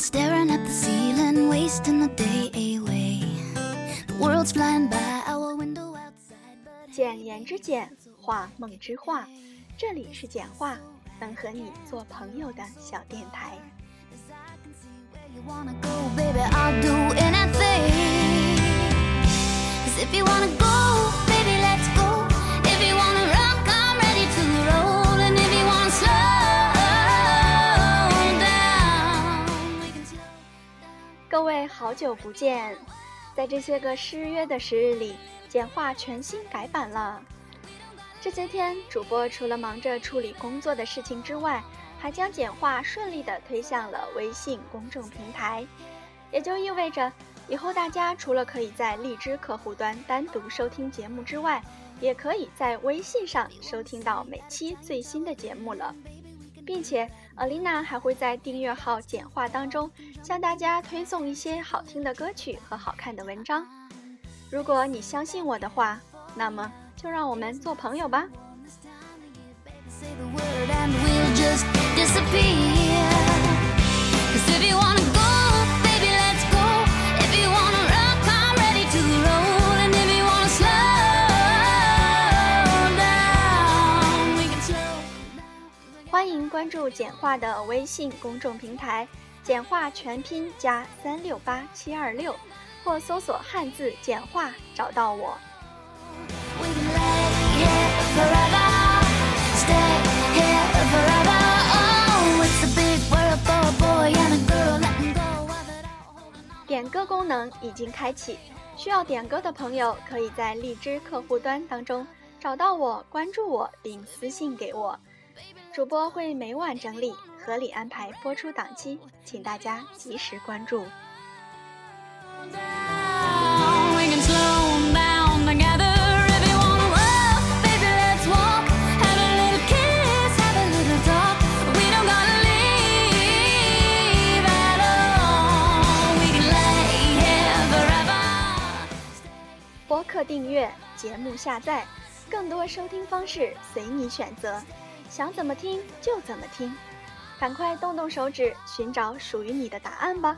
Staring at the ceiling wasting the day away. The world's flying by our window outside. 剪言之简，画梦之画。这里是简画，能和你做朋友的小电台。As I can see where you wanna go, baby, I'll do anything. Cause if you wanna go. 好久不见，在这些个失约的时日里，简化全新改版了。这些天，主播除了忙着处理工作的事情之外，还将简化顺利地推向了微信公众平台，也就意味着以后大家除了可以在荔枝客户端单独收听节目之外，也可以在微信上收听到每期最新的节目了。并且，Alina 还会在订阅号简化当中向大家推送一些好听的歌曲和好看的文章。如果你相信我的话，那么就让我们做朋友吧。关注简化的微信公众平台“简化全拼加三六八七二六”，或搜索汉字“简化”找到我。点歌功能已经开启，需要点歌的朋友可以在荔枝客户端当中找到我，关注我并私信给我。主播会每晚整理，合理安排播出档期，请大家及时关注。播客订阅，节目下载，更多收听方式随你选择。想怎么听就怎么听，赶快动动手指，寻找属于你的答案吧。